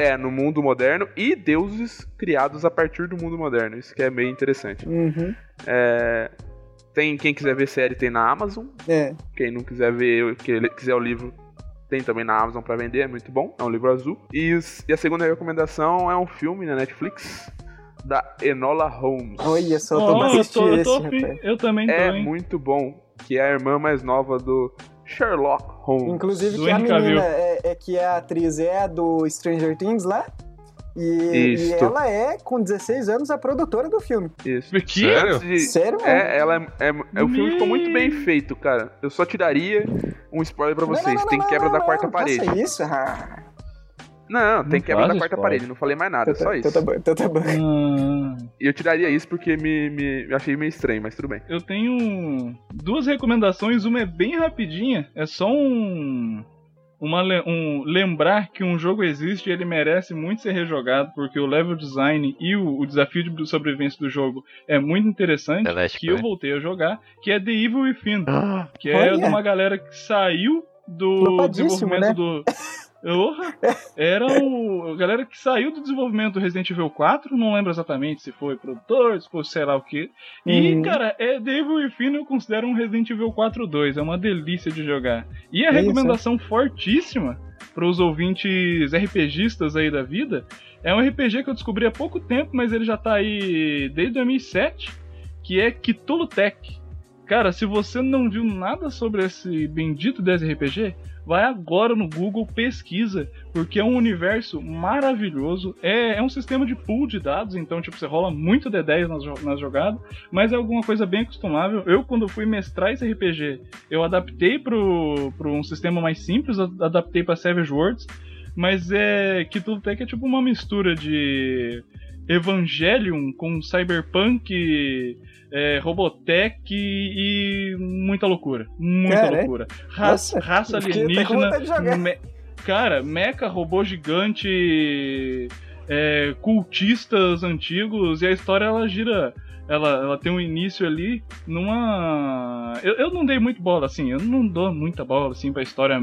É, no mundo moderno e deuses criados a partir do mundo moderno. Isso que é meio interessante. Uhum. É, tem quem quiser ver série tem na Amazon. É. Quem não quiser ver, que quiser o livro, tem também na Amazon pra vender, é muito bom. É um livro azul. E, os- e a segunda recomendação é um filme na Netflix da Enola Holmes. Olha só, Ó, eu, tô, eu, tô eu também tô, É hein? muito bom, que é a irmã mais nova do Sherlock Holmes. Inclusive que a menina é, é que a atriz é a do Stranger Things lá. E, e Isto. ela é, com 16 anos, a produtora do filme. Isso. Que? Sério? E- Sério, mano? É, ela é, é- é- o filme ficou muito bem feito, cara. Eu só tiraria um spoiler pra vocês. não, não, tem não, quebra não, da não, quarta não parede. Faça isso, ah. Não, tem Não quebra da faz quarta spoiler. parede. Não falei mais nada, só isso. Bom, tá bom. Ah, E eu tiraria isso porque me, me achei meio estranho, mas tudo bem. eu tenho duas recomendações, uma é bem rapidinha, é só um. Uma, um lembrar que um jogo existe e ele merece muito ser rejogado, porque o level design e o, o desafio de sobrevivência do jogo é muito interessante. Last que eu voltei a jogar, que é The Evil Within. Ah, Que é Olha. de uma galera que saiu do desenvolvimento do. <laughs> Porra! Era o. A galera que saiu do desenvolvimento do Resident Evil 4, não lembro exatamente se foi produtor, se foi sei lá o que. E, Uhum. cara, é The Evil Within eu considero um Resident Evil 4 2. É uma delícia de jogar. E a É isso, recomendação fortíssima para os ouvintes RPGistas aí da vida é um RPG que eu descobri há pouco tempo, mas ele já tá aí desde 2007, que é Cthulhu Tech. Cara, se você não viu nada sobre esse bendito desse RPG, vai agora no Google, pesquisa, porque é um universo maravilhoso. É, é um sistema de pool de dados, então tipo, você rola muito D10 nas, nas jogadas, mas é alguma coisa bem acostumável. Eu, quando fui mestrar esse RPG, eu adaptei pro um sistema mais simples, adaptei pra Savage Worlds, mas é que tudo Tech é tipo uma mistura de Evangelion com Cyberpunk, é, Robotech e, e muita loucura. Muita Cara, é? loucura. Raça, Nossa, raça alienígena. me- cara, mecha, robô gigante, é, cultistas antigos, e a história ela gira. Ela, ela tem um início ali numa. Eu, eu não dei muito bola, assim, eu não dou muita bola assim pra história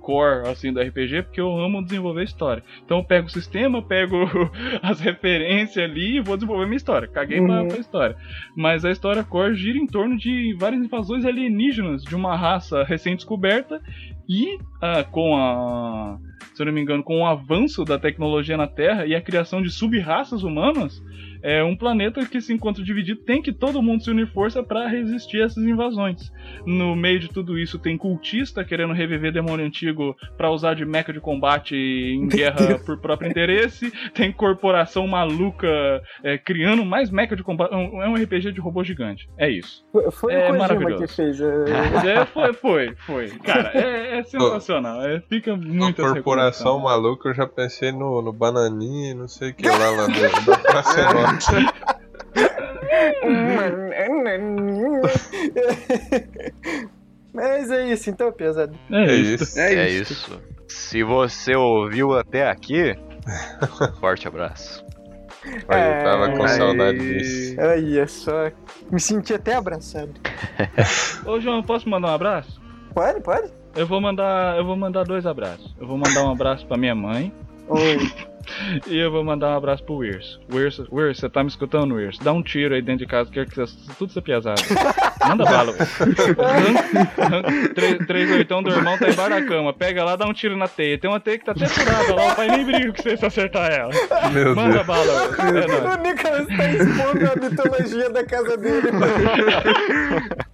core assim, do RPG, porque eu amo desenvolver história. Então eu pego o sistema, pego <laughs> as referências ali e vou desenvolver minha história. Caguei pra, Uhum. pra história. Mas a história core gira em torno de várias invasões alienígenas de uma raça recém-descoberta e ah, com a. Se eu não me engano, com o avanço da tecnologia na Terra e a criação de sub-raças humanas, é um planeta que se encontra dividido, tem que todo mundo se unir força para resistir a essas invasões. No meio de tudo isso tem cultista querendo reviver demônio antigo para usar de mecha de combate em guerra por próprio interesse, tem corporação maluca é, criando mais mecha de combate, é um RPG de robô gigante. É isso. Foi, foi É o maravilhoso. que fez. é. É, foi, foi, foi. Cara, é, é sensacional. É, fica Na muito corporação maluca, eu já pensei no, no bananinha e não sei o que lá, lá do, da Praça Nossa. Mas é isso, então, pesado. É, É isso. É É isso. isso. Se você ouviu até aqui, <laughs> forte abraço. Aí, eu tava com Ai. saudade disso. Olha só. Me senti até abraçado. <laughs> Ô João, posso mandar um abraço? Pode, pode? Eu vou mandar, eu vou mandar dois abraços. Eu vou mandar um abraço pra minha mãe Oi. <laughs> e eu vou mandar um abraço pro Wirso. Wirso, Wirso, você tá me escutando, Wirso? Dá um tiro aí dentro de casa, quero que você, tudo ser piazado. <laughs> Manda bala. Três, oitão do irmão tá embaixo da cama. Pega lá, dá um tiro na teia. Tem uma teia que tá até furada lá, o pai nem briga com você se acertar ela. Meu Manda Deus. bala. É. O Nicolas tá expondo a mitologia da casa dele. <laughs>